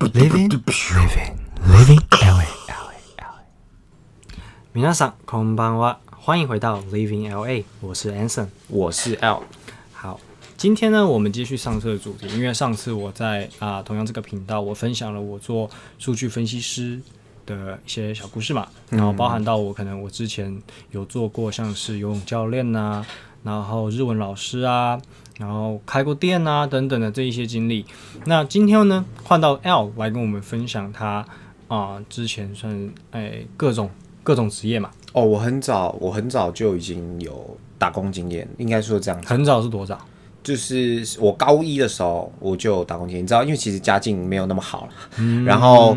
Living, living, living LA, LA, LA。皆さんこんばんは，欢迎回到 Living LA，我是 Anson。我是 L，好，今天呢，我们继续上次的主题，因为上次我在啊、同样这个频道，我分享了我做数据分析师的一些小故事嘛，然后包含到我可能我之前有做过像是游泳教练呐、 然后日文老师啊，然后开过店啊等等的这一些经历。那今天呢，换到 L 来跟我们分享他啊、之前算哎各种各种职业嘛，哦，我很早，我很早就已经有打工经验，应该说这样子，很早是多早？就是我高一的时候我就有打工经验，你知道，因为其实家境没有那么好了，然后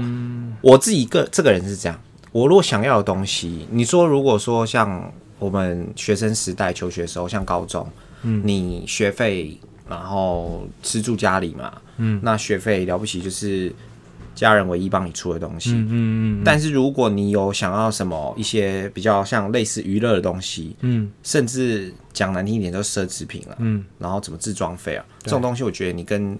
我自己个这个人是这样，我如果想要的东西，你说如果说像我们学生时代求学的时候，像高中，嗯，你学费然后吃住家里嘛，嗯，那学费了不起就是家人唯一帮你出的东西，嗯嗯但是如果你有想要什么一些比较像类似娱乐的东西，嗯。甚至讲难听一点就是奢侈品了，嗯。然后怎么自装费啊，这种东西我觉得你跟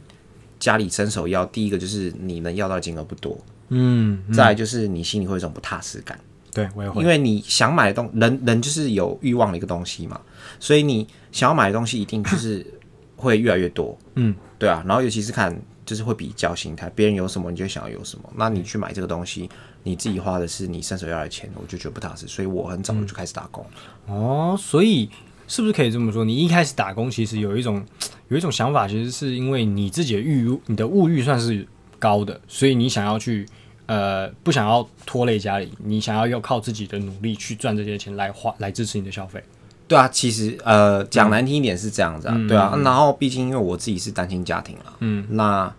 家里伸手要，第一个就是你能要到的金额不多，嗯，嗯。再来就是你心里会有一种不踏实感，对，我也会，因为你想买的东人人就是有欲望的一个东西嘛，所以你想要买的东西一定就是 会越来越多，嗯，对啊，然后尤其是看就是会比较心态，别人有什么你就想要有什么，那你去买这个东西，你自己花的是你伸手要来的钱，我就觉得不踏实，所以我很早就开始打工。哦，所以是不是可以这么说？你一开始打工，其实有一种 有一种想法，其实是因为你自己的欲，你的物欲算是高的，所以你想要去呃不想要拖累家里，你想要要靠自己的努力去赚这些钱来花来支持你的消费。对啊，其实呃讲难听一点是这样子啊，嗯。对啊，然后毕竟因为我自己是单亲家庭啦，嗯，那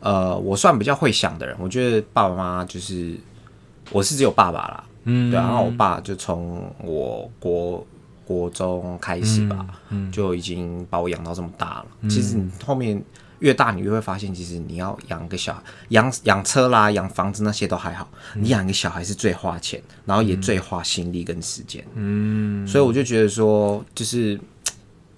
呃我算比较会想的人，我觉得爸爸妈妈就是我是只有爸爸啦，嗯。对啊，然后我爸就从我国国中开始吧，嗯就已经把我养到这么大了。其实你后面越大，你越会发现，其实你要养个小孩，养养车啦、养房子那些都还好，嗯你养一个小孩是最花钱，然后也最花心力跟时间。嗯所以我就觉得说，就是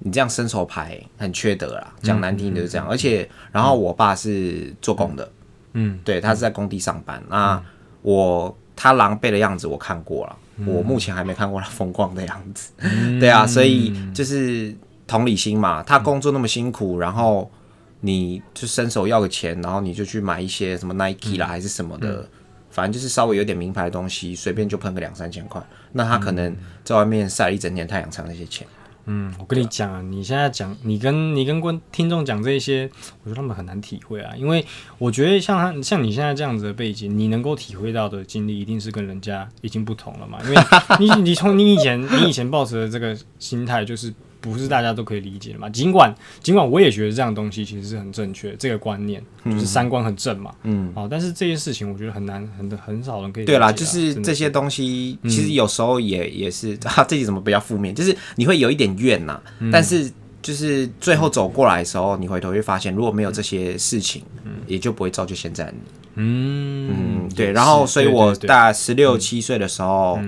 你这样伸手牌很缺德啦，讲难听的就是这样。而且，然后我爸是做工的，嗯对他是在工地上班。那我他狼狈的样子我看过了，我目前还没看过他风光的样子。对啊，所以就是同理心嘛，他工作那么辛苦，然后你就伸手要个钱，然后你就去买一些什么 Nike 啦，还是什么的。反正就是稍微有点名牌的东西，随便就喷个两三千块，那他可能在外面晒了一整天太阳，才那些钱。嗯，我跟你讲啊，你现在讲，你跟你跟观听众讲这些，我觉得他们很难体会啊，因为我觉得像他像你现在这样子的背景，你能够体会到的经历，一定是跟人家已经不同了嘛。因为你你从你以前你以前抱持的这个心态，就是不是大家都可以理解的嘛。尽管尽管我也觉得这样东西其实是很正确，这个观念就是三观很正嘛。嗯，哦，但是这件事情我觉得很难很很少人可以理解啊、对啦，就是这些东西，其实有时候也也是啊，这集怎么比较负面？就是你会有一点怨呐、但是就是最后走过来的时候，你回头会发现，如果没有这些事情，嗯也就不会造就现在你。嗯嗯，对。然后，所以我大概十六七岁的时候，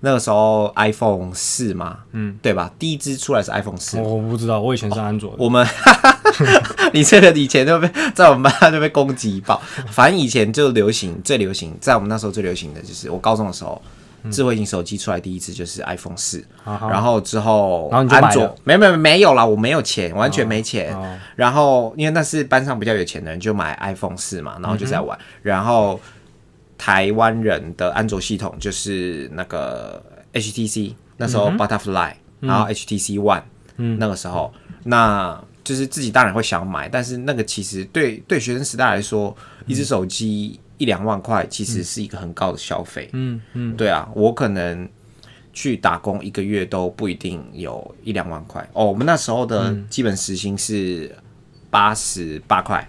那个时候 iPhone 四嘛，嗯，对吧？第一支出来是 iPhone 四，我我不知道，我以前是安卓的。我们，你这个以前就被在我们班就被攻击爆。反正以前就流行，最流行，在我们那时候最流行的就是我高中的时候，智慧型手机出来第一次就是 iPhone 四、啊然后之后然后安卓没没没有啦，我没有钱，完全没钱。哦然后因为那是班上比较有钱的人就买 iPhone 四嘛，然后就在玩。然后台湾人的安卓系统就是那个 HTC，那时候 Butterfly，、然后 HTC One，嗯、那个时候那。就是自己当然会想买，但是那个其实对对学生时代来说，一只手机一两万块其实是一个很高的消费。嗯嗯，对啊，我可能去打工一个月都不一定有一两万块哦。我们那时候的基本时薪是八十八块，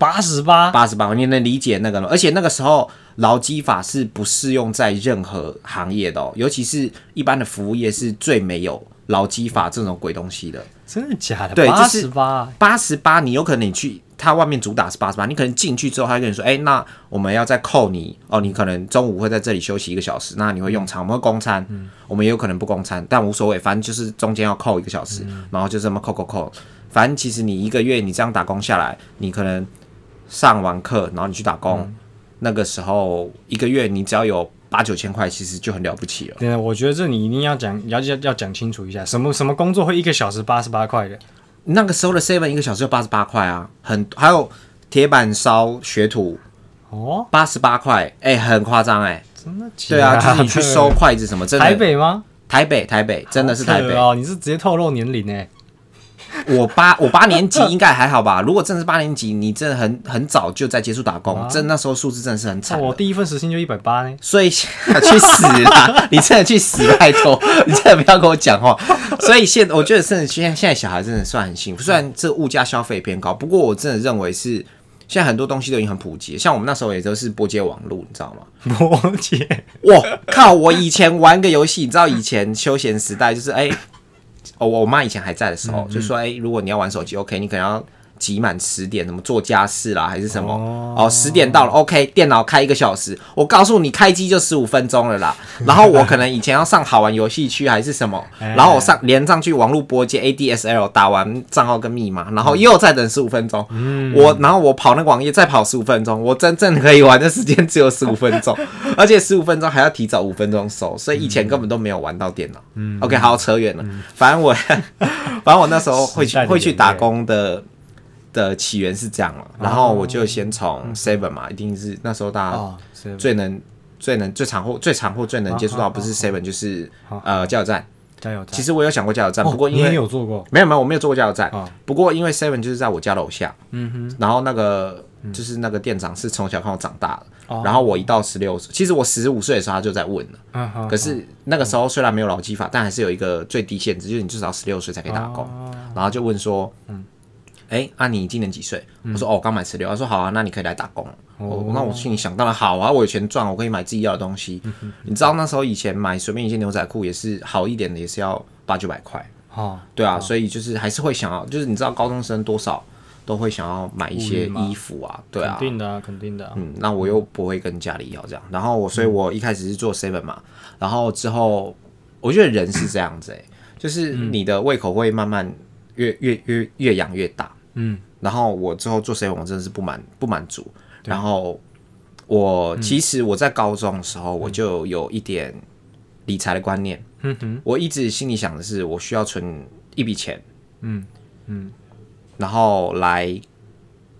八十八，八十八，你能理解那个吗？而且那个时候劳基法是不适用在任何行业的哦，尤其是一般的服务业是最没有劳基法这种鬼东西的。真的假的？对八十八，八十八，你有可能你去他外面主打是八十八，你可能进去之后，他会跟你说，哎、那我们要再扣你哦，你可能中午会在这里休息一个小时，那你会用餐，我们会供餐，我们也有可能不供餐，但无所谓，反正就是中间要扣一个小时，然后就这么扣扣扣，反正其实你一个月你这样打工下来，你可能上完课，然后你去打工，那个时候一个月你只要有八九千块，其实就很了不起了。对，我觉得这你一定要讲，要要要讲清楚一下，什么什么工作会一个小时八十八块的？那个时候的 seven 一个小时就八十八块啊，很还有铁板烧学徒哦，八十八块，哎、很夸张哎。真的假的？对啊，就是你去收筷子什么，真的台北吗？台北台北真的是台北。哦，你是直接透露年龄哎。我八我八年级应该还好吧？如果真的是八年级，你真的很很早就在接触打工，真那时候数字真的是很惨。我第一份时薪就一百八呢。所以 去死啦！你真的去死，拜托！你真的不要跟我讲话。所以现我觉得，真的现在现在小孩真的算很幸福，虽然这物价消费偏高，不过我真的认为是现在很多东西都已经很普及。像我们那时候也都是拨接网络，你知道吗？拨接，哇靠！我以前玩个游戏，你知道以前休闲时代就是哎。哦，我妈以前还在的时候，就说：“哎，如果你要玩手机，OK，你可能要集满十点，什么做家事啦，还是什么？哦，十点到了，OK，电脑开一个小时。我告诉你，开机就十五分钟了啦。然后我可能以前要上好玩游戏区还是什么，然后我上连上去网络拨接 ADSL 打完账号跟密码，然后又再等十五分钟。我然后我跑那个网页再跑十五分钟，我真正可以玩的时间只有十五分钟，而且十五分钟还要提早五分钟收，所以以前根本都没有玩到电脑。嗯 OK，好，扯远了。反正我，反正我那时候会去会去打工的。的起源是这样了，然后我就先从 Seven 嘛，一定是那时候大家最能、最能、最常或最常或最能接触到，不是 Seven 就是呃加油站。加油站。其实我有想过加油站，不过因为有做过，没有没有，我没有做过加油站。不过因为 Seven 就是在我家楼下，嗯哼，然后那个就是那个店长是从小看我长大的，然后我一到十六岁，其实我十五岁的时候他就在问了，可是那个时候虽然没有劳基法，但还是有一个最低限制，就是你至少十六岁才可以打工，然后就问说，嗯。哎，啊，你今年几岁？我说哦，刚满十六。他说好啊，那你可以来打工。哦，那我心里想，当然好啊，我有钱赚，我可以买自己要的东西。你知道那时候以前买随便一件牛仔裤也是好一点的，也是要八九百块。哦，对啊，所以就是还是会想要，就是你知道高中生多少都会想要买一些衣服啊，对啊，肯定的啊，肯定的。嗯，那我又不会跟家里要这样，然后我，所以我一开始是做 seven 嘛，然后之后我觉得人是这样子，哎，就是你的胃口会慢慢越越越越养越大。嗯，然后我之后做 C 我真的是不满不满足。然后我其实我在高中的时候我就有一点理财的观念。嗯哼，我一直心里想的是，我需要存一笔钱。嗯嗯，然后来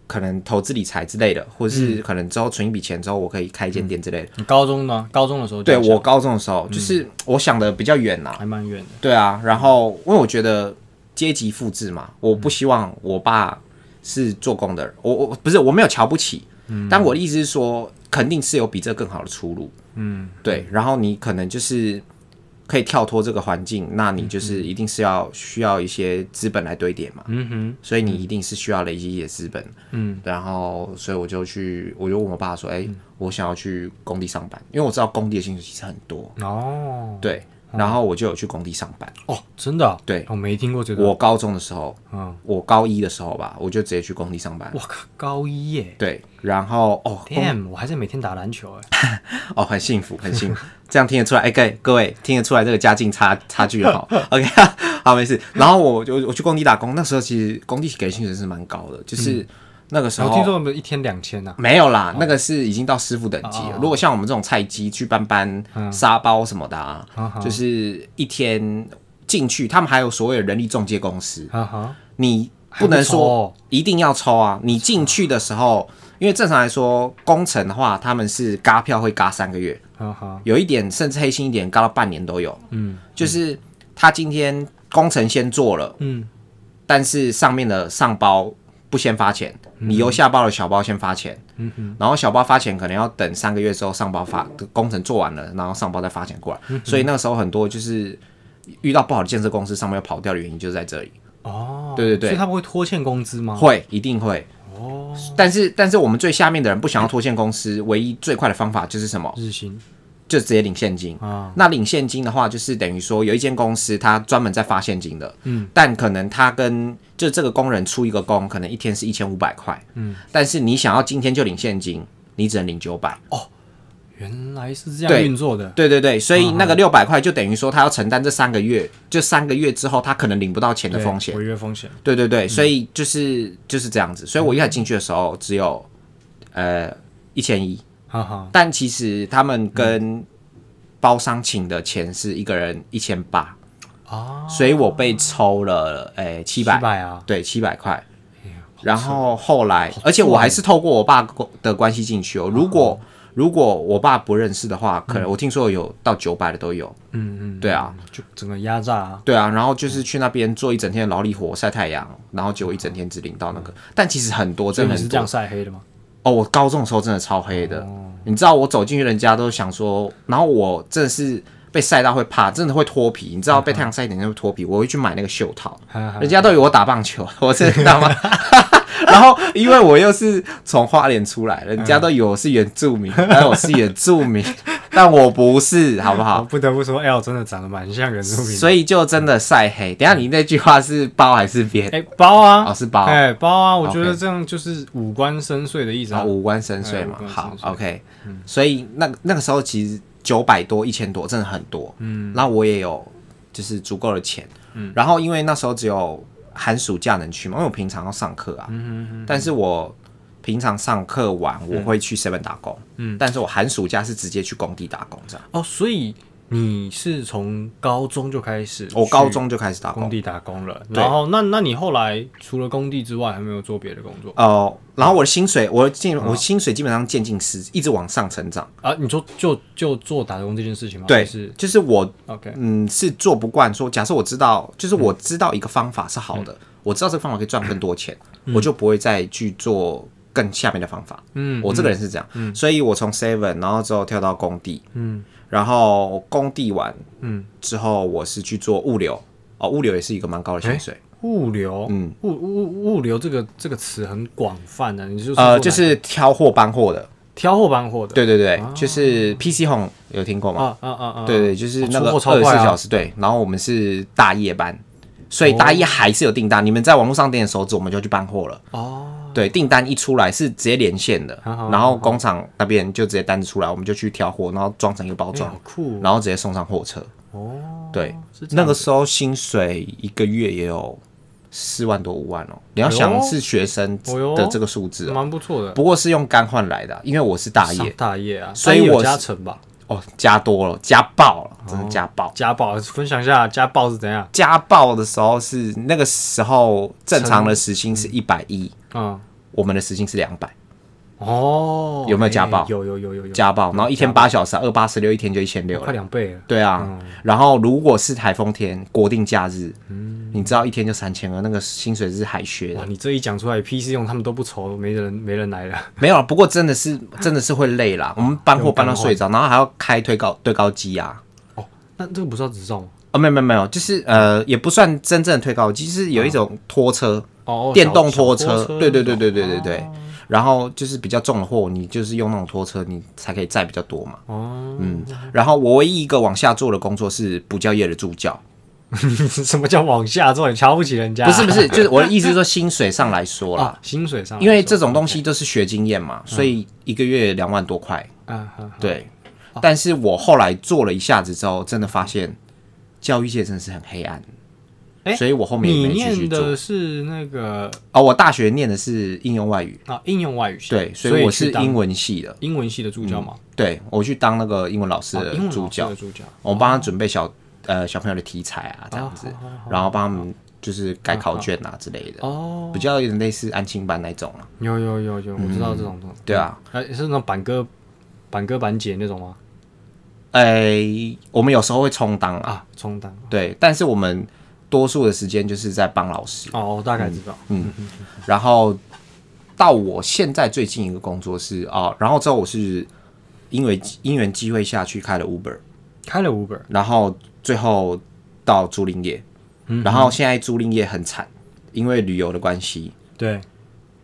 可能投资理财之类的，或者是可能之后存一笔钱之后，我可以开一间店之类的。你高中呢？高中的时候？对我高中的时候，就是我想的比较远呐，还蛮远的。对啊，然后因为我觉得。阶级复制嘛，我不希望我爸是做工的人，我我不是我没有瞧不起，但我的意思是说，肯定是有比这更好的出路，嗯，对，然后你可能就是可以跳脱这个环境，那你就是一定是要需要一些资本来堆叠嘛，嗯哼，所以你一定是需要累积一些资本，嗯，然后所以我就去，我就问我爸说，哎，我想要去工地上班，因为我知道工地的薪水其实很多。哦，对。然后我就有去工地上班哦，真的？对，我没听过这个。我高中的时候，嗯，我高一的时候吧，我就直接去工地上班。我靠，高一耶！对，然后哦，damn，我还是每天打篮球哎，哦，很幸福，很幸福，这样听得出来，哎，各位各位听得出来这个家境差差距好，OK，好，没事。然后我就我去工地打工，那时候其实工地给薪水是蛮高的，就是。那个时候，我听说我们一天两千呐，没有啦，那个是已经到师傅等级了。如果像我们这种菜鸡去搬搬沙包什么的啊，就是一天进去，他们还有所谓的人力中介公司，你不能说一定要抽啊。你进去的时候，因为正常来说，工程的话，他们是嘎票会嘎三个月，有一点甚至黑心一点，嘎到半年都有。嗯，就是他今天工程先做了，嗯，但是上面的上包。不先发钱，你由下包的小包先发钱，然后小包发钱可能要等三个月之后上包发工程做完了，然后上包再发钱过来。所以那个时候很多就是遇到不好的建设公司，上面要跑掉的原因就是在这里。哦，对对对，所以他们会拖欠工资吗？会，一定会。哦，但是但是我们最下面的人不想要拖欠公司，唯一最快的方法就是什么？日薪。就直接领现金啊！那领现金的话，就是等于说有一间公司，它专门在发现金的。嗯，但可能他跟就这个工人出一个工，可能一天是一千五百块。嗯，但是你想要今天就领现金，你只能领九百。哦，原来是这样运作的。对对对，所以那个六百块就等于说他要承担这三个月，就三个月之后他可能领不到钱的风险，违约风险。对对对，所以就是就是这样子。所以我一开始进去的时候只有呃一千一，但其实他们跟包商请的钱是一个人一千八，哦，所以我被抽了诶七百，百啊，对，七百块。然后后来，而且我还是透过我爸的关系进去哦。如果如果我爸不认识的话，可能我听说有到九百的都有。嗯嗯，对啊，就整个压榨啊，对啊，然后就是去那边做一整天的劳力活，晒太阳，然后结果一整天只领到那个。但其实很多，真的是这样。晒黑的吗？哦，我高中的时候真的超黑的，你知道我走进去，人家都想说，然后我真的是被晒到会怕，真的会脱皮。你知道被太阳晒一点就会脱皮，我会去买那个袖套，人家都以为我打棒球，我真的知道吗？然后因为我又是从花莲出来，人家都以为我是原住民，但我是原住民，但我不是，好不好？不得不说，L 真的长得蛮像原住民。所以就真的晒黑。等下你那句话是包还是边？哎、包啊，哦，是包。哎、包啊，我觉得这样就是五官深邃的意思啊。五官深邃嘛好，OK，所以那那个时候其实九百多、一千多，真的很多。嗯，然后我也有就是足够的钱，嗯，然后因为那时候只有寒暑假能去嘛，因为我平常要上课啊，嗯嗯但是我平常上课完我会去 seven 打工，嗯，但是我寒暑假是直接去工地打工这样。哦，所以你是从高中就开始，我高中就开始打工，工地打工了，对然后那那你后来除了工地之外，还没有做别的工作哦、然后我的薪水，我进我薪水基本上渐进式，一直往上成长。啊？你说就就做打工这件事情吗？对还是，就是我 OK，嗯，是做不惯说。假设我知道，就是我知道一个方法是好的，我知道这个方法可以赚更多钱，我就不会再去做更下面的方法。嗯，我这个人是这样，嗯所以我从 Seven，然后之后跳到工地，嗯，然后工地完，嗯，之后我是去做物流，哦，物流也是一个蛮高的薪水，物流，嗯，物物物流这个这个词很广泛的，你就是呃，说就是挑货搬货的，挑货搬货的，对对对，就是 PC Home 有听过吗？啊啊啊啊，对对，就是那个二十四小时，对。然后我们是大夜班，所以大夜还是有订单。你们在网络上点手指，我们就去搬货了。哦，对，订单一出来是直接连线的，然后工厂那边就直接单子出来，我们就去挑货，然后装成一个包哎装，然后直接送上货车。哦，对，那个时候薪水一个月也有四万多五万哦。你要想是学生的这个数字哦，蛮不错的，不过是用干换来的啊，因为我是大业。大业啊，所以我是加成吧，哦，加多了，加爆了，真的加爆。加爆分享一下加爆是怎样？加爆的时候是那个时候正常的时薪是一百一，嗯，我们的时薪是两百，哦，有没有家暴哎有有有有有，家暴，然后一天八小时，二八十六一天就一千六快了。两倍了，对啊，然后如果是台风天、国定假日，你知道一天就三千二，那个薪水是海削，的。你这一讲出来，PC 用他们都不愁，没人没人来了，没有，不过真的是真的是会累啦。我们搬货搬到睡着，然后还要开推高堆高机啊。哦那这个不是要执照吗？哦，没有没有没有，就是呃，也不算真正的推高机，就是有一种拖车，哦，电动小拖车，对对对对对对对，对。然后就是比较重的货，你就是用那种拖车，你才可以载比较多嘛。哦，嗯，然后我唯一一个往下做的工作是补教业的助教，什么叫往下做？你瞧不起人家？不是不是，就是我的意思是说薪水上来说啦，啊，薪水上因为这种东西都是学经验嘛，所以一个月两万多块，啊，啊对。但是我后来做了一下子之后，真的发现教育界真的是很黑暗，诶所以我后面你也没继续念做。的是那个哦，我大学念的是应用外语，啊应用外语系，对，所所以我去当是英文系的，英文系的助教嘛，对我去当那个英文老师的哦英文助教老师的，助教，我帮他准备小呃小朋友的题材啊，这样子，然后帮他们就是改考卷啊之类的，哦，比较有点类似安亲班那种啊。有有有有，我知道这种东西，对啊，哎，是那种板哥板哥板姐那种吗？诶、我们有时候会充当啊，啊，充当。对，但是我们多数的时间就是在帮老师。哦，我大概知道，嗯然后到我现在最近一个工作是啊，然后之后我是因为因缘机会下去开了 Uber，开了 Uber，然后最后到租赁业，然后现在租赁业很惨，因为旅游的关系。对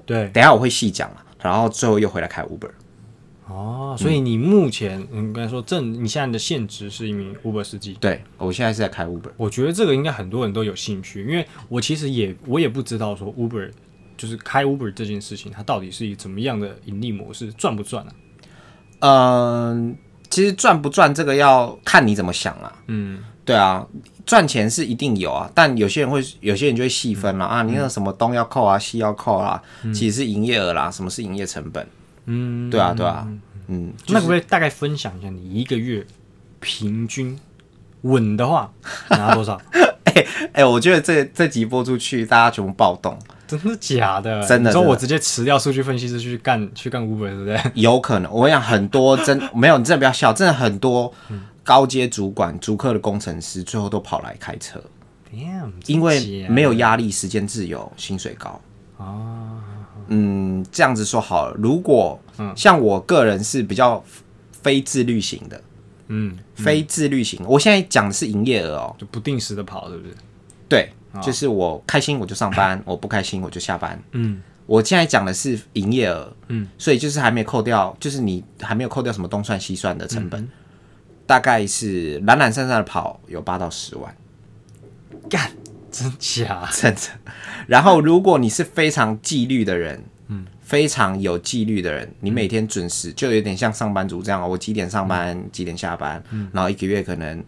对，等一下我会细讲嘛，然后最后又回来开 Uber。哦，所以你目前嗯，刚才说正你现在的现职是一名 Uber 司机，对我现在是在开 Uber。我觉得这个应该很多人都有兴趣，因为我其实也我也不知道说 Uber 就是开 Uber 这件事情，它到底是怎么样的盈利模式，赚不赚啊？嗯，其实赚不赚这个要看你怎么想啊。嗯，对啊，赚钱是一定有啊，但有些人会，有些人就会细分嗯啦、啊，你那什么东要扣啊，西要扣啊，其实是营业额啦，什么是营业成本？嗯，对啊，对啊，嗯，那可不可以大概分享一下你一个月平均稳的话 拿多少？哎、我觉得这这集播出去，大家全部暴动，真的假的？真的你说我直接辞掉数据分析师去干去干 Uber，对不对？有可能。我跟你讲，很多真 没有，你真的不要笑，真的很多高阶主管、主客的工程师，最后都跑来开车，Damn，因为没有压力，时间自由，薪水高。啊，嗯，这样子说好了，如果像我个人是比较非自律型的，嗯，非自律型，我现在讲的是营业额哦，就不定时的跑，对不对？对，就是我开心我就上班，我不开心我就下班。嗯。我现在讲的是营业额，嗯，所以就是还没扣掉，就是你还没有扣掉什么东算西算的成嗯。本，大概是懒懒散散的跑有八到十万，干，真假？真的。然后如果你是非常纪律的人，嗯，非常有纪律的人，你每天准时，就有点像上班族这样，我几点上班，几点下班，然后一个月可能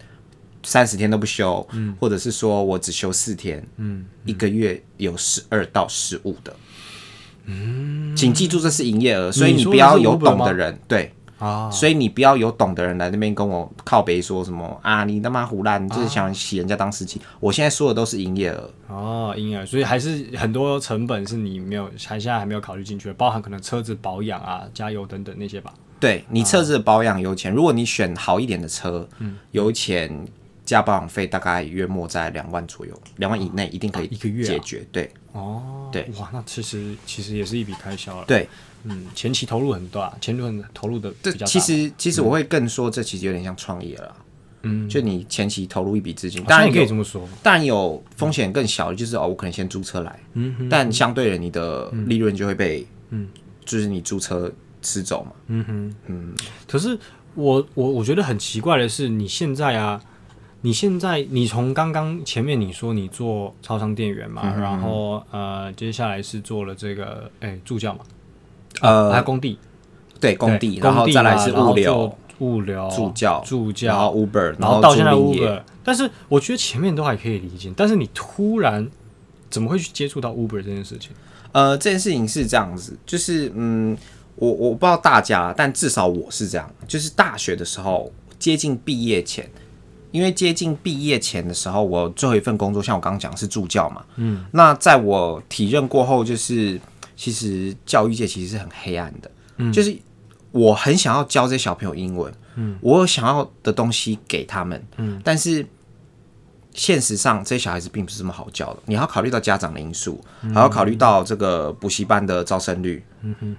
三十天都不休，嗯或者是说我只休四天，嗯，一个月有十二到十五的。嗯，请记住这是营业额，所以你不要有懂的人，对，啊，所以你不要有懂的人来那边跟我靠背说什么啊，你他妈胡乱，就是想洗人家当司机。我现在说的都是营业额，哦，营业额，所以还是很多成本是你没有，还现在还没有考虑进去的，包含可能车子保养啊、加油等等那些吧。对你车子的保养油钱，如果你选好一点的车，油钱加保养费大概约莫在两万左右，两万以内一定可以一个月啊解决。对哦，对，哇，那其实其实也是一笔开销了。，对，嗯，前期投入很大，前期很投入的这比较大。其实其实我会更说，这其实有点像创业了。嗯，就你前期投入一笔资金，当然也可以这么说。当然有风险更小的，就是哦，我可能先租车来，嗯哼，但相对的你的利润就会被，嗯，就是你租车吃走嘛。嗯哼，嗯。可是我我我觉得很奇怪的是，你现在啊，你现在你从刚刚前面你说你做超商店员嘛，嗯然后呃，接下来是做了这个哎、助教嘛，呃，还有工地，对，工地，然后再来是物流、物流、助教、助然后教，Uber，然后到现在 Uber，但是我觉得前面都还可以理解，但是你突然怎么会去接触到 Uber 这件事情？呃，这件事情是这样子，就是嗯，我我不知道大家，但至少我是这样，就是大学的时候接近毕业前，因为接近毕业前的时候，我最后一份工作，像我刚刚讲是助教嘛，嗯，那在我体认过后，就是其实教育界其实是很黑暗的，嗯，就是我很想要教这些小朋友英文，嗯，我有想要的东西给他们，嗯，但是。现实上，这些小孩子并不是这么好教的。你要考虑到家长的因素，还要考虑到这个补习班的招生率，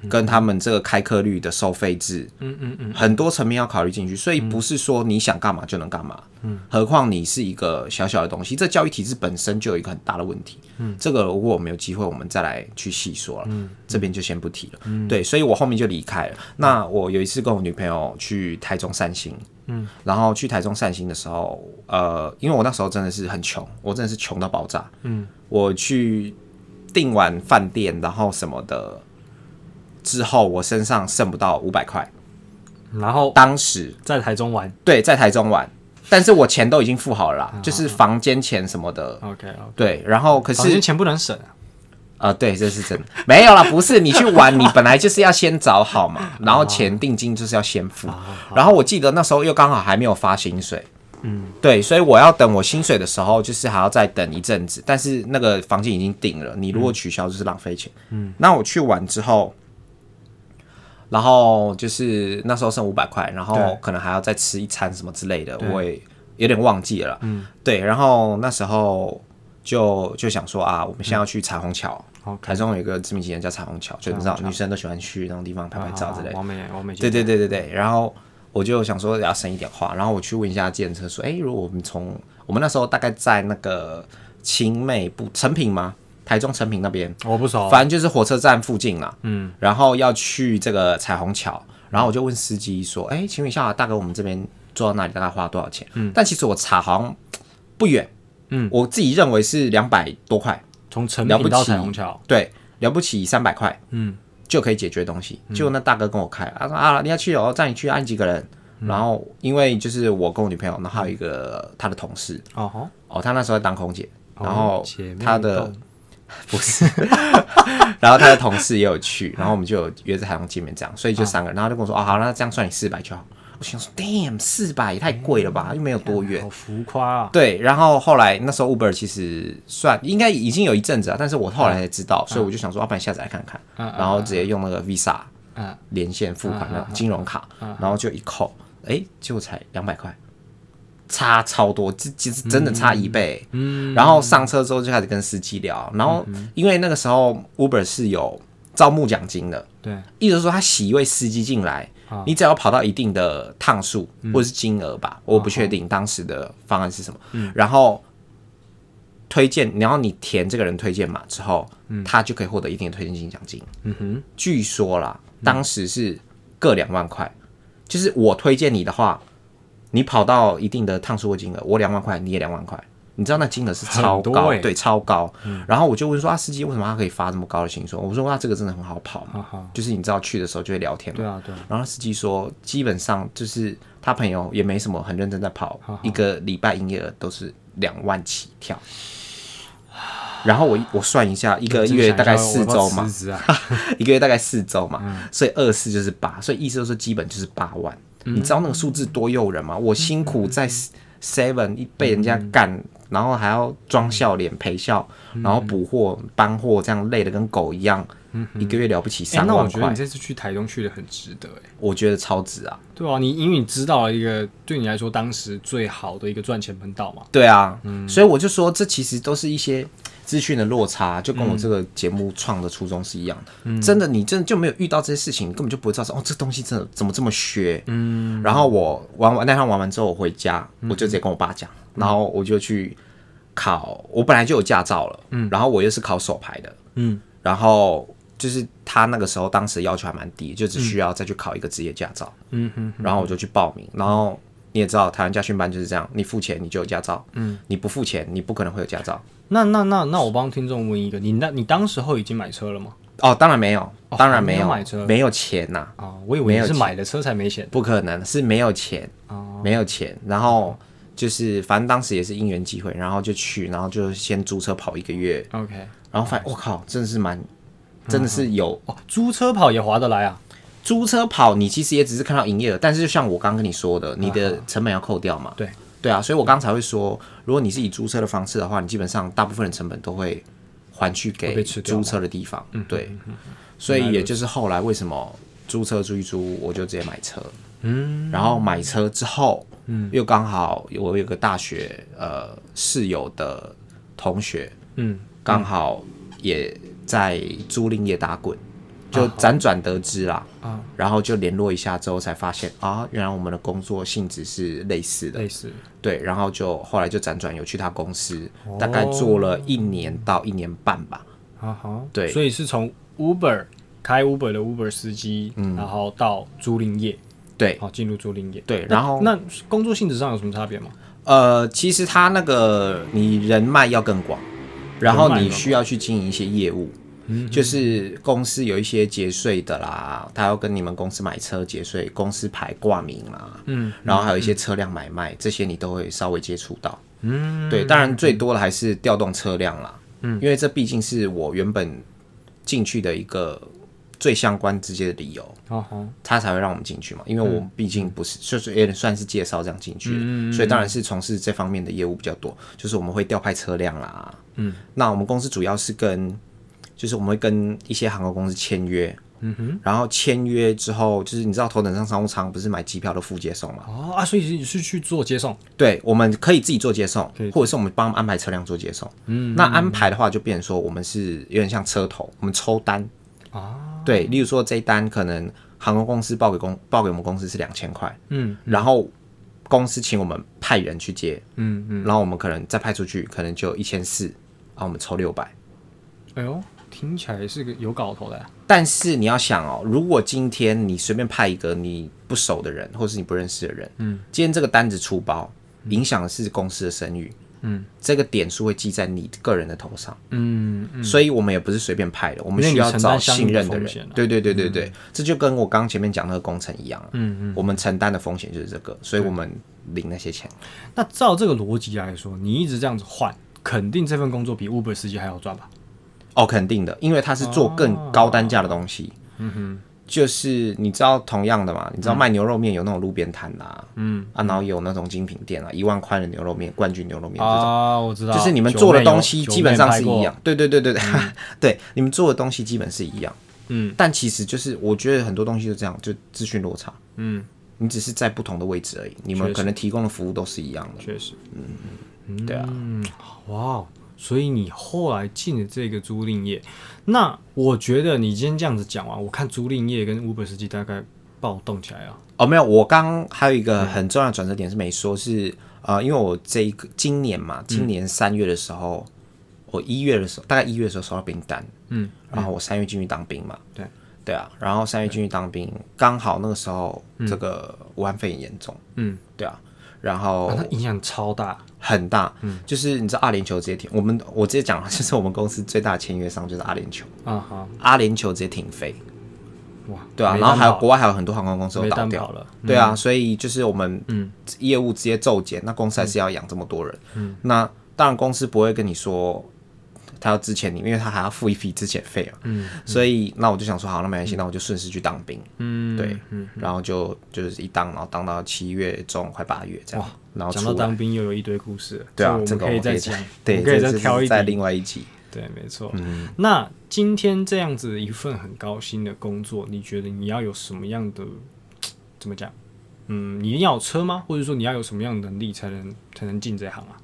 跟他们这个开课率的收费制，很多层面要考虑进去。所以不是说你想干嘛就能干嘛，何况你是一个小小的东西，这教育体制本身就有一个很大的问题。嗯，这个如果我们有机会，我们再来去细说了。这边就先不提了。对，所以我后面就离开了。那我有一次跟我女朋友去台中散心，嗯，然后去台中散心的时候，呃，因为我那时候真的是很穷，我真的是穷到爆炸。嗯，我去订完饭店，然后什么的之后，我身上剩不到五百块。然后当时在台中玩对在台中玩，但是我钱都已经付好了啦，就是房间钱什么的。，OK OK，对，然后可是房间钱不能省啊。呃，对，这是真的没有啦，不是你去玩，你本来就是要先找好嘛，然后钱定金就是要先付。然后我记得那时候又刚好还没有发薪水，嗯，对，所以我要等我薪水的时候，就是还要再等一阵子。但是那个房间已经定了，你如果取消就是浪费钱。嗯，那我去玩之后，然后就是那时候剩五百块，然后可能还要再吃一餐什么之类的，我也有点忘记了。嗯，对，然后那时候就就想说啊，我们现在要去彩虹桥。台中有一个知名景点叫彩虹桥，就你知道女生都喜欢去那种地方拍拍照之类的。完美完美。对对对对对，然后我就想说要省一点话，然后我去问一下计程车说，哎、如果我们从我们那时候大概在那个青美不成品吗？台中成品那边，我不熟。反正就是火车站附近啦。嗯，然后要去这个彩虹桥，然后我就问司机说，哎、请问一下，大哥我们这边坐到那里大概花多少钱？嗯，但其实我查好像不远，嗯，我自己认为是两百多块。从成了不起品到彩虹桥，对，了不起三百块，嗯，就可以解决东西。结果那大哥跟我开，他说啊，你要去哦，载你去，按几个人？然后因为就是我跟我女朋友，然后还有一个他的同事，哦吼，哦，他那时候在当空姐，然后他的 不是，然后他的同事也有去，然后我们就有约在台中见面，这样，所以就三个人，然后就跟我说，哦，好，那这样算你四百就好。我想说，damn，四百也太贵了吧，又没有多远好。浮夸啊！对，然后后来那时候 Uber 其实算应该已经有一阵子了，但是我后来才知道，所以我就想说，要不然下载看看，嗯然后直接用那个 Visa 嗯连线付款的金融卡，然后就一扣，哎，结果才两百块，差超多，这其实真的差一倍。嗯，然后上车之后就开始跟司机聊，然后因为那个时候 Uber 是有招募奖金的，对，意思说他洗一位司机进来啊，你只要跑到一定的趟数或者是金额吧，我不确定当时的方案是什么。然后推荐，然后你填这个人推荐码之后，他就可以获得一定的推荐金奖金。嗯哼，据说啦，当时是各两万块，就是我推荐你的话，你跑到一定的趟数或金额，我两万块，你也两万块。你知道那金额是超高，对，超高。然后我就问说啊，司机为什么他可以发这么高的薪水？我说那这个真的很好跑嘛，就是你知道去的时候就会聊天嘛。对啊对啊，然后司机说，基本上就是他朋友也没什么很认真在跑，一个礼拜营业额都是两万起跳。然后我我算一下，一个月大概四周嘛，一个月大概四周嘛，所以二四就是八，所以意思就是基本就是八万。你知道那个数字多诱人吗？我辛苦在 Seven 一被人家干，然后还要装笑脸陪笑，然后补货搬货，这样累的跟狗一样，一个月了不起哎，那我三万块觉得你，这次去台东去的很值得哎。我觉得超值啊！对啊，你因为你知道了一个对你来说当时最好的一个赚钱门道嘛。对啊，所以我就说，这其实都是一些资讯的落差，就跟我这个节目创的初衷是一样的。真的，你真的就没有遇到这些事情，你根本就不会知道说，哦，这东西真的怎么这么削。嗯，然后我玩完那趟玩完之后，我回家，我就直接跟我爸讲，然后我就去考，我本来就有驾照了，嗯，然后我又是考手牌的，嗯，然后就是他那个时候当时要求还蛮低，就只需要再去考一个职业驾照，嗯哼，然后我就去报名，然后你也知道台湾驾训班就是这样，你付钱你就有驾照，嗯，你不付钱你不可能会有驾照。那那那那我帮听众问一个，你那你当时候已经买车了吗？哦，当然没有，当然没有，还没有买车。没有钱呐、啊，我以为你是买了车才没钱。不可能是没有钱，哦，没有钱，然后就是反正当时也是因缘机会，然后就去，然后就先租车跑一个月，OK，然后发现我靠，真的是蛮，真的是有哦，租车跑也划得来啊。租车跑，你其实也只是看到营业额，但是就像我刚跟你说的，你的成本要扣掉嘛。对。对啊，所以我刚才会说，如果你是以租车的方式的话，你基本上大部分的成本都会还去给租车的地方。对，所以也就是后来为什么租车租一租，我就直接买车。嗯，然后买车之后，嗯，又刚好我有个大学呃室友的同学，嗯，刚好也在租赁业打滚，就辗转得知啦，啊，然后就联络一下之后才发现啊，原来我们的工作性质是类似的，类似。对，然后就后来就辗转有去他公司，大概做了一年到一年半吧，啊好，对。所以是从 Uber 开 Uber 的 Uber 司机，嗯。然后到租赁业，对好进入租赁业。对，然后那工作性质上有什么差别吗？呃，其实他那个你人脉要更广，然后你需要去经营一些业务，嗯就是公司有一些节税的啦，他要跟你们公司买车节税，公司牌挂名啦，嗯，然后还有一些车辆买卖，这些你都会稍微接触到。嗯，对，当然最多的还是调动车辆啦，嗯，因为这毕竟是我原本进去的一个最相关直接的理由。他才会让我们进去嘛，因为我毕竟不是，就是有点算是介绍这样进去的，所以当然是从事这方面的业务比较多，就是我们会调派车辆啦，嗯，那我们公司主要是跟，就是我们会跟一些航空公司签约，嗯哼，然后签约之后，就是你知道头等舱商务舱不是买机票都附接送嘛，哦啊，所以你是去做接送，对，我们可以自己做接送或者是我们帮安排车辆做接送，嗯，那安排的话就变成说我们是有点像车头，我们抽单，啊，对，例如说这一单可能航空公司报给公报给我们公司是两千块，嗯然后公司请我们派人去接，嗯嗯，然后我们可能再派出去，可能就一千四，然后我们抽六百。哎呦，听起来是个有搞头的。啊，但是你要想哦，如果今天你随便派一个你不熟的人，或是你不认识的人，嗯，今天这个单子出包，影响的是公司的声誉，嗯，这个点数会记在你个人的头上，嗯嗯，所以我们也不是随便派的，我们需要找信任的人。对对对对对，这就跟我刚刚前面讲那个工程一样，嗯嗯，我们承担的风险就是这个，所以我们领那些钱。那照这个逻辑来说，你一直这样子换，肯定这份工作比 Uber 司机还要赚吧？哦，肯定的，因为他是做更高单价的东西。嗯哼，就是你知道同样的嘛？你知道卖牛肉面有那种路边摊啦，嗯。啊，然后有那种精品店啊，一万块的牛肉面，冠军牛肉面这种。啊，我知道，就是你们做的东西基本上是一样，对对对对对，对，你们做的东西基本是一样，嗯，但其实就是我觉得很多东西就这样，就资讯落差，嗯，你只是在不同的位置而已，你们可能提供的服务都是一样的，确实，嗯。对啊，哇哦，所以你后来进了这个租赁业，那我觉得你今天这样子讲完，我看租赁业跟 Uber 司机大概暴动起来啊，哦，没有，我刚还有一个很重要的转折点是没说，是呃，因为我这一个今年嘛，今年三月的时候，我一月的时候，大概一月的时候收到兵单，嗯，然后我三月进去当兵嘛，对。对啊，然后三月进去当兵，刚好那个时候这个武汉肺炎严重，嗯，对啊，然后啊影响超大，很大，嗯。就是你知道阿联酋直接停，我们我直接讲，就是我们公司最大的签约商就是阿联酋，啊哈，阿联酋直接停飞，哇，对啊，然后还有国外还有很多航空公司都没倒掉。了，对啊，所以就是我们嗯。业务直接骤减，那公司还是要养这么多人。嗯，那当然公司不会跟你说他要支遣你，因为他还要付一笔资遣费啊。嗯，所以那我就想说，好，那没关系，那我就顺势去当兵。嗯，对，嗯然后就就是一当，然后当到七月中快八月这样，然后讲到。当兵又有一堆故事了，对啊，这个 我们可以再讲，对，可以再挑一集另外一集。对，没错。嗯那今天这样子一份很高薪的工作，你觉得你要有什么样的怎么讲？嗯，你要有车吗？或者说你要有什么样的能力才能才能进这行啊？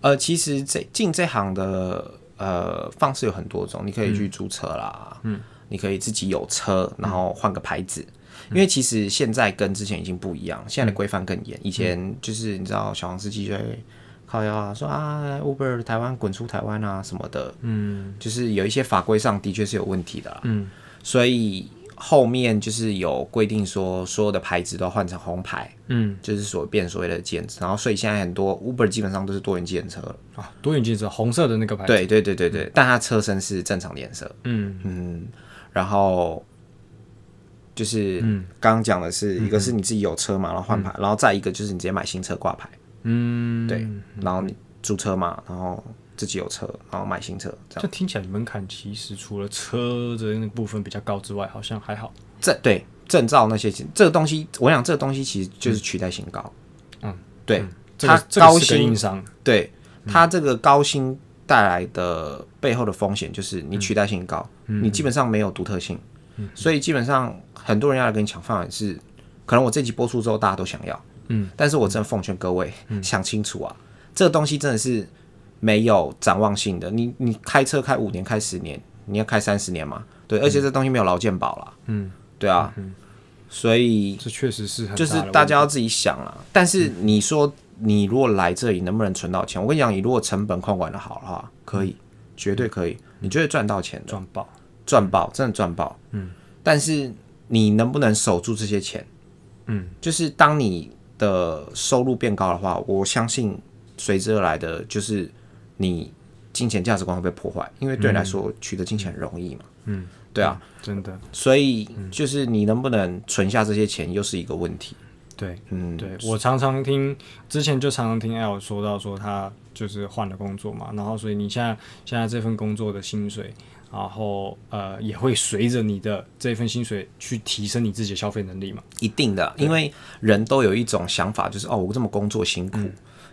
呃，其实这进这行的呃方式有很多种，你可以去租车啦，嗯，你可以自己有车，然后换个牌子。因为其实现在跟之前已经不一样，现在的规范更严。以前就是你知道小黄司机就会靠腰啊，说啊 Uber 台湾滚出台湾啊什么的，嗯。就是有一些法规上的确是有问题的啦。嗯。所以后面就是有规定说，所有的牌子都换成红牌，嗯就是所变所谓的计程车。然后所以现在很多 Uber 基本上都是多元计程车了。啊，多眼镜是红色的那个牌子。，对对对对对，但它车身是正常的颜色。嗯嗯，然后就是嗯刚刚讲的是，一个是你自己有车嘛，然后换牌，然后再一个就是你直接买新车挂牌，嗯，对，然后你租车嘛，然后自己有车，然后买新车，这样。这听起来门槛其实除了车的那部分比较高之外，好像还好。这对证照那些，这个东西，我想这个东西其实就是取代性高。嗯，对，这个它高薪硬伤。对它这个高薪带来的背后的风险就是你取代性高，你基本上没有独特性，所以基本上很多人要来跟你抢饭碗是，可能我这集播出之后大家都想要，嗯，但是我真的奉劝各位、想清楚啊，这个东西真的是没有展望性的，你你开车开五年开十年，你要开三十年嘛，对，而且这东西没有劳健保啦，嗯，对啊，嗯。所以这确实是很就是大家要自己想啦。但是你说你如果来这里能不能存到钱？我跟你讲，你如果成本控管的好的话，可以，绝对可以，你就会赚到钱的，赚爆。赚爆，真的赚爆。嗯，但是你能不能守住这些钱？嗯，就是当你的收入变高的话，我相信随之而来的就是你金钱价值观会被破坏，因为对你来说取得金钱很容易嘛。嗯，对啊，真的，所以就是你能不能存下这些钱，又是一个问题。对嗯，对，我常常听，之前就常常听 L 说到说他就是换了工作嘛，然后所以你现在现在这份工作的薪水，然后呃也会随着你的这份薪水去提升你自己的消费能力嘛。一定的，因为人都有一种想法，就是哦，我这么工作辛苦，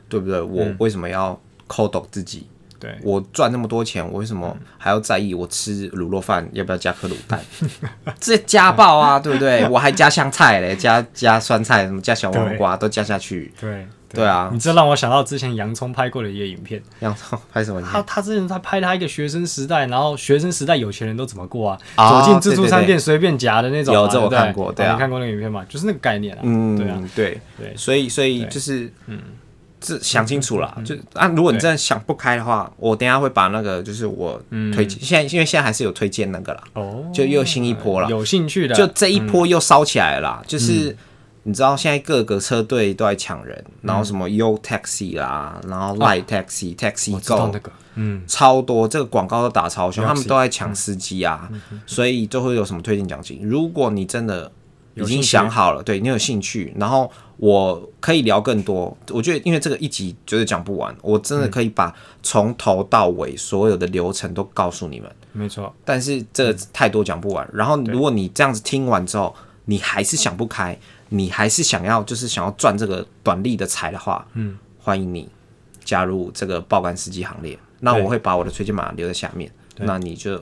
对不对？我为什么要抠抖自己？对，我赚那么多钱，我为什么还要在意我吃卤肉饭要不要加颗卤蛋？这家暴啊，对不对？我还加香菜嘞，加加酸菜，什么加小黄瓜都加下去。对对啊你这让我想到之前洋葱拍过的一个影片，洋葱拍什么他？他之前他拍他一个学生时代，然后学生时代有钱人都怎么过啊？啊走进自助餐店随便夹的那种嘛，有这我看过对啊你看过那个影片吗？就是那个概念啊，嗯，对啊，对对所以所以就是嗯。这想清楚了，就啊，如果你真的想不开的话，我等下会把那个就是我推荐，现在因为现在还是有推荐那个啦，哦，就又新一波了，有兴趣的。就这一波又烧起来了啦，就是你知道现在各个车队都在抢人，然后什么 U Taxi 啦，然后 Light Taxi、Taxi Go 那个，嗯，超多，这个广告都打超凶，他们都在抢司机啊，所以就会有什么推荐奖金。如果你真的已经想好了，对你有兴趣，然后我可以聊更多。我觉得因为这个一集绝对讲不完，我真的可以把从头到尾所有的流程都告诉你们。没错，但是这个太多讲不完。然后如果你这样子听完之后，你还是想不开，你还是想要就是想要赚这个短利的财的话，嗯，欢迎你加入这个爆肝司机行列。那我会把我的推荐码留在下面，那你就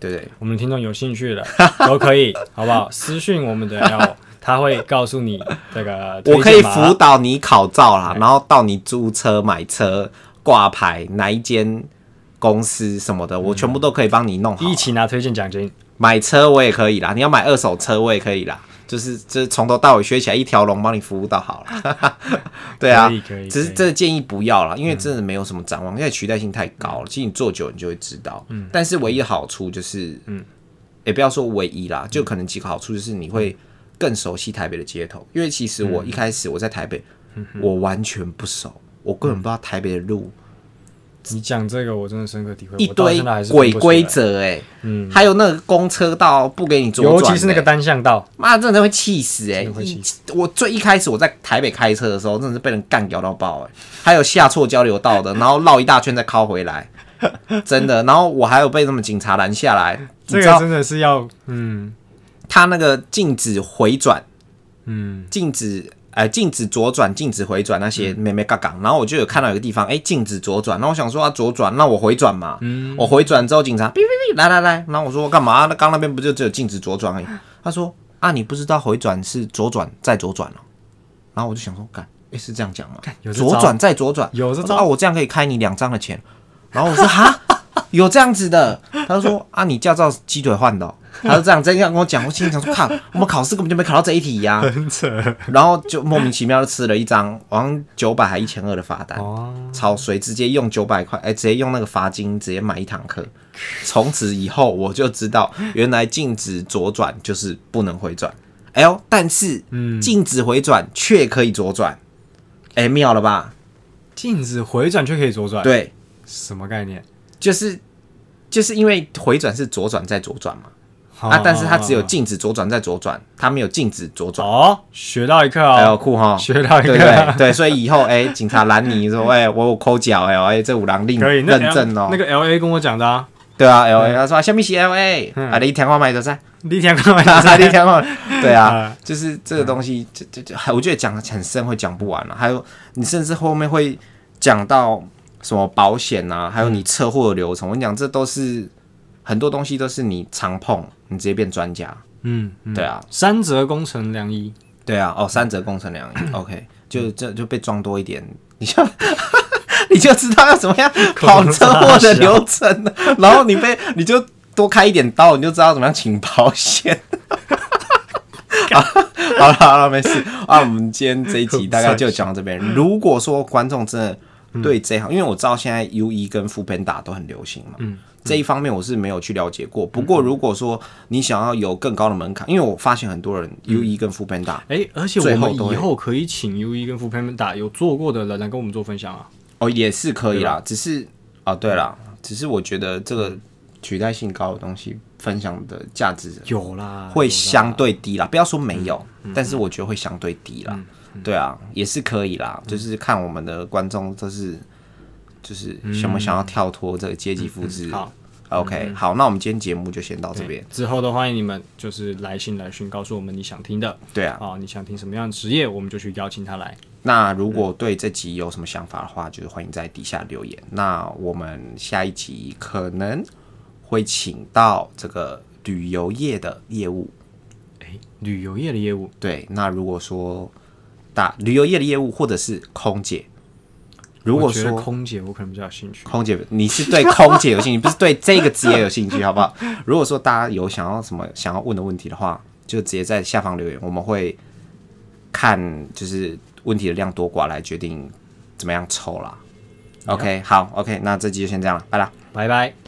对不对？我们听众有兴趣的都可以，好不好？私讯我们的 L，他会告诉你这个。我可以辅导你考照啦，然后到你租车、买车、挂牌哪一间公司什么的，我全部都可以帮你弄好。一起拿推荐奖金。买车我也可以啦，你要买二手车我也可以啦，就是就是从头到尾学起来一条龙帮你服务到好了。对啊可以可以，只是这个建议不要啦，因为真的没有什么展望，因为取代性太高了。其实你做久你就会知道，嗯，但是唯一的好处就是，嗯，也不要说唯一啦，就可能几个好处就是你会更熟悉台北的街头，因为其实我一开始我在台北，我完全不熟，我根本不知道台北的路你讲这个，我真的深刻体会。一堆鬼规，则哎，嗯，还有那个公车道不给你左转的，尤其是那个单向道，妈，真的会气死哎、我最一开始我在台北开车的时候，真的是被人干掉到爆哎、还有下错交流道的，然后绕一大圈再靠回来，真的。然后我还有被他们警察拦下来，这个真的是要，嗯他那个禁止回转，嗯，禁止呃禁止左转、禁止回转那些咩咩嘎嘎，然后我就有看到有个地方，哎、禁止左转，然后我想说啊左转，那我回转嘛，嗯。我回转之后警察哔哔哔来来来，然后我说干嘛？那刚那边不就只有禁止左转而已？他说啊你不知道回转是左转再左转了、然后我就想说干，哎、是这样讲吗？左转再左转，有这招。啊我这样可以开你两张的钱，然后我说哈。有这样子的，他就说啊，你驾照鸡腿换的哦、他就这样这样跟我讲，我心里想说，看我们考试根本就没考到这一题呀、很扯然后就莫名其妙的吃了一张好像九百还一千二的罚单，哦。超水，直接用九百块，哎、直接用那个罚金直接买一堂课。从此以后我就知道，原来禁止左转就是不能回转。哎呦，但是嗯禁止回转却可以左转，哎、妙了吧？禁止回转却可以左转，，对，什么概念？就是就是因为回转是左转再左转嘛，啊啊，但是它只有禁止左转再左转，它没有禁止左转。哦，学到一课哎呦，哦，酷哈！学到一对不对课，对，所以以后哎、警察拦你说，哎、我有抠脚哎，哎、这五郎令。认证哦、那个 L A 跟我讲的啊，对啊，L A 他说下面写 L A，嗯。啊，你天话买的噻，那天看完你天话，对啊啊，就是这个东西，这这这，我觉得讲的很深会讲不完了。还有你甚至后面会讲到什么保险啊，还有你车祸的流程，我跟你讲，这都是很多东西都是你常碰，你直接变专家。嗯，嗯对啊，三折工程良医，对啊，哦，三折工程良医，OK，就这就被撞多一点，你就 你就知道要怎么样 跑车祸的流程了，然后你被你就多开一点刀，你就知道怎么样请保险。好好了好了，没事啊。我们今天这一集大概就讲到这边。如果说观众真的对这一行，因为我知道现在 U 一跟副 Panda 都很流行嘛，嗯，这一方面我是没有去了解过。不过如果说你想要有更高的门槛，因为我发现很多人 U 一跟副 Panda 哎，而且我们以后可以请 U 一跟副 p 打有做过的人来跟我们做分享啊。哦，也是可以啦，只是哦，对啦，只是我觉得这个取代性高的东西，分享的价值有啦，会相对低啦。不要说没有，但是我觉得会相对低啦。对啊，也是可以啦，就是看我们的观众都是，就是想不想要跳脱这个阶级复制。好。OK，好，那我们今天节目就先到这边。之后的欢迎你们就是来信来讯告诉我们你想听的对啊，哦，你想听什么样的职业，我们就去邀请他来。那如果对这集有什么想法的话，就是欢迎在底下留言。那我们下一集可能会请到这个旅游业的业务。旅游业的业务，对，那如果说大旅游业的业务或者是空姐，如果说空姐我可能比较有兴趣。空姐，你是对空姐有兴趣，不是对这个职业有兴趣，好不好？如果说大家有想要什么想要问的问题的话，就直接在下方留言，我们会看就是问题的量多寡来决定怎么样抽啦。OK，好，OK，那这集就先这样了，拜啦。拜拜。